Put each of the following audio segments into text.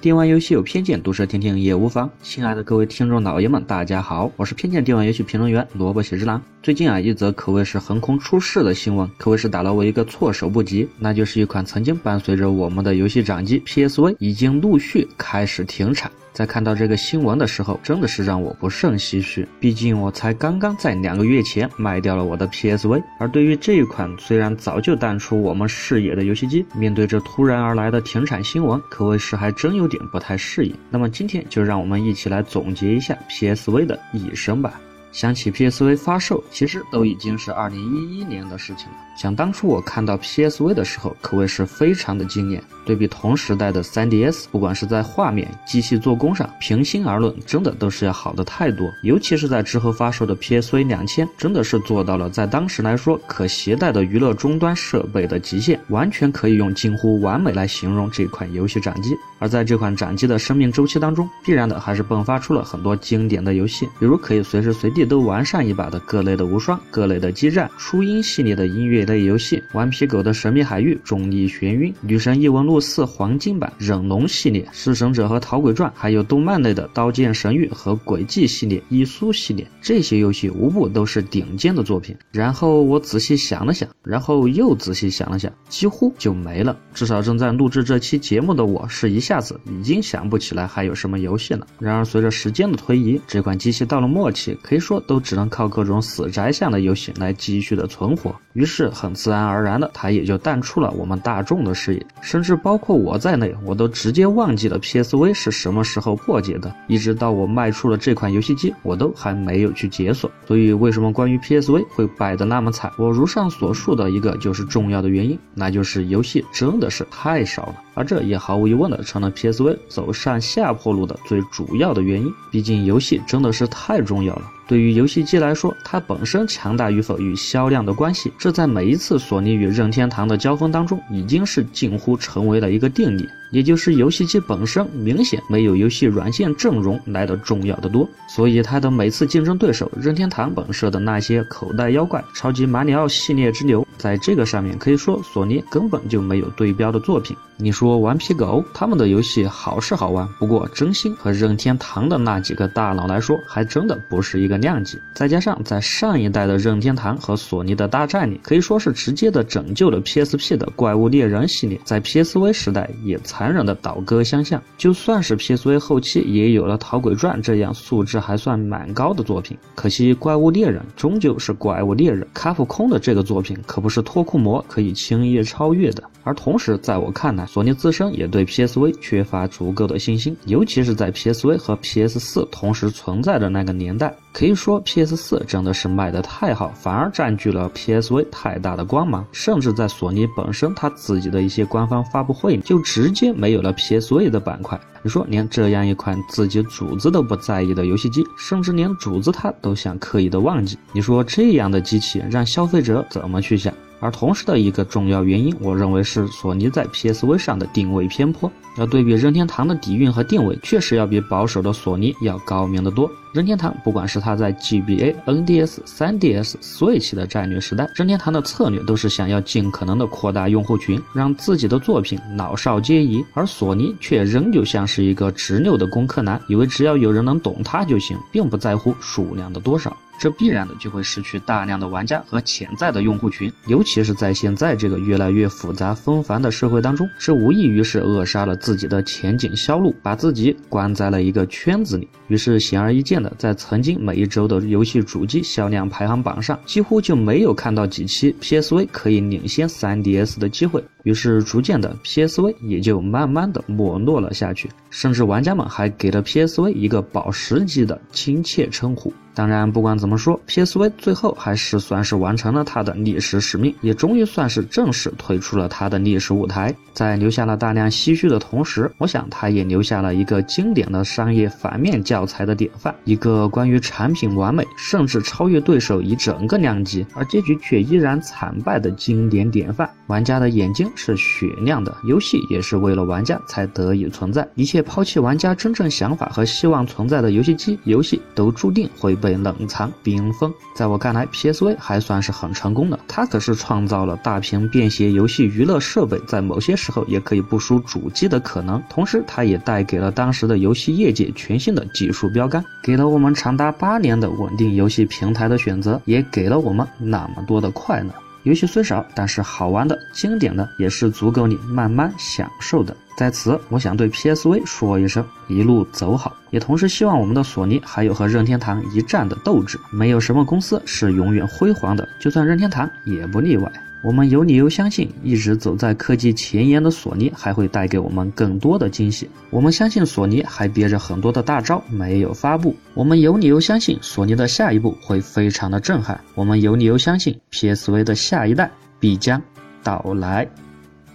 电玩游戏有偏见，毒舌听听也无妨。亲爱的各位听众老爷们，大家好，我是偏见电玩游戏评论员萝卜喜之郎。最近啊，一则可谓是横空出世的新闻，可谓是打了我一个措手不及。那就是一款曾经伴随着我们的游戏掌机 PSV 已经陆续开始停产。在看到这个新闻的时候，真的是让我不胜唏嘘。毕竟我才刚刚在两个月前卖掉了我的 PSV，而对于这一款虽然早就淡出我们视野的游戏机，面对着突然而来的停产新闻，可谓是还真有点不太适应。那么今天就让我们一起来总结一下 PSV 的一生吧。想起 PSV 发售，其实都已经是二零一一年的事情了。想当初我看到 PSV 的时候，可谓是非常的惊艳。对比同时代的 3DS，不管是在画面、机器做工上，平心而论，真的都是要好的太多。尤其是在之后发售的 PSV 两千，真的是做到了在当时来说可携带的娱乐终端设备的极限，完全可以用近乎完美来形容这款游戏掌机。而在这款掌机的生命周期当中，必然的还是迸发出了很多经典的游戏，比如可以随时随地都玩上一把的各类的无双、各类的激战、初音系列的音乐类游戏、顽皮狗的神秘海域、重力眩晕、女神异闻录四黄金版、忍龙系列、弑神者和逃鬼传，还有动漫类的刀剑神域和轨迹系列、伊苏系列，这些游戏无不都是顶尖的作品。然后我仔细想了想，然后又仔细想了想，几乎就没了。至少正在录制这期节目的我是一。下子已经想不起来还有什么游戏了。然而随着时间的推移，这款机器到了末期，可以说说都只能靠各种死宅向的游戏来继续的存活。于是很自然而然的，它也就淡出了我们大众的视野，甚至包括我在内，我都直接忘记了 PSV 是什么时候破解的。一直到我卖出了这款游戏机，我都还没有去解锁。所以为什么关于 PSV 会败得那么惨？我如上所述的一个就是重要的原因，那就是游戏真的是太少了。而这也毫无疑问的成了 PSV 走上下坡路的最主要的原因。毕竟游戏真的是太重要了。对于游戏机来说，它本身强大与否与销量的关系，这在每一次索尼与任天堂的交锋当中，已经是近乎成为了一个定理。也就是游戏机本身明显没有游戏软件阵容来的重要的多，所以它的每次竞争对手任天堂本社的那些口袋妖怪、超级马里奥系列之流，在这个上面可以说索尼根本就没有对标的作品。你说顽皮狗他们的游戏好是好玩，不过真心和任天堂的那几个大佬来说，还真的不是一个。量级，再加上在上一代的任天堂和索尼的大战里，可以说是直接的拯救了 PSP 的怪物猎人系列，在 PSV 时代也残忍的倒戈相向。就算是 PSV 后期也有了《逃鬼传》这样素质还算蛮高的作品，可惜怪物猎人终究是怪物猎人，卡普空的这个作品可不是脱裤魔可以轻易超越的。而同时，在我看来，索尼自身也对 PSV 缺乏足够的信心，尤其是在 PSV 和 PS4 同时存在的那个年代。可以说，PS 四真的是卖的太好，反而占据了 PSV 太大的光芒。甚至在索尼本身它自己的一些官方发布会，就直接没有了 PSV 的板块。你说，连这样一款自己主子都不在意的游戏机，甚至连主子他都想刻意的忘记。你说这样的机器，让消费者怎么去想？而同时的一个重要原因，我认为是索尼在 PSV 上的定位偏颇。要对比任天堂的底蕴和定位，确实要比保守的索尼要高明得多。任天堂不管是它在 GBA、NDS、3DS、Switch 的战略时代，任天堂的策略都是想要尽可能的扩大用户群，让自己的作品老少皆宜。而索尼却仍旧像是一个执拗的工科男，以为只要有人能懂它就行，并不在乎数量的多少。这必然的就会失去大量的玩家和潜在的用户群，尤其是在现在这个越来越复杂纷繁的社会当中，这无异于是扼杀了自己的前景销路，把自己关在了一个圈子里。于是显而易见的，在曾经每一周的游戏主机销量排行榜上，几乎就没有看到几期 PSV 可以领先 3DS 的机会。于是逐渐的，PSV 也就慢慢的没落了下去，甚至玩家们还给了 PSV 一个宝石级的亲切称呼。当然，不管怎么说，PSV 最后还是算是完成了它的历史使命，也终于算是正式退出了它的历史舞台。在留下了大量唏嘘的同时，我想它也留下了一个经典的商业反面教材的典范，一个关于产品完美甚至超越对手一整个量级，而结局却依然惨败的经典典范。玩家的眼睛是雪亮的，游戏也是为了玩家才得以存在。一切抛弃玩家真正想法和希望存在的游戏机、游戏，都注定会被冷藏冰封。在我看来，PSV 还算是很成功的，它可是创造了大屏便携游戏娱乐设备在某些时候也可以不输主机的可能。同时，它也带给了当时的游戏业界全新的技术标杆，给了我们长达八年的稳定游戏平台的选择，也给了我们那么多的快乐。游戏虽少，但是好玩的、经典的也是足够你慢慢享受的。在此，我想对 PSV 说一声一路走好，也同时希望我们的索尼还有和任天堂一战的斗志。没有什么公司是永远辉煌的，就算任天堂也不例外。我们有理由相信，一直走在科技前沿的索尼还会带给我们更多的惊喜。我们相信索尼还憋着很多的大招没有发布。我们有理由相信索尼的下一步会非常的震撼。我们有理由相信 PSV 的下一代必将到来。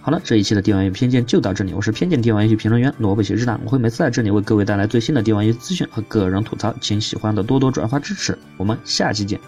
好了，这一期的电玩游戏偏见就到这里。我是偏见电玩游戏评论员萝卜写日档，我会每次在这里为各位带来最新的电玩游戏资讯和个人吐槽，请喜欢的多多转发支持。我们下期见。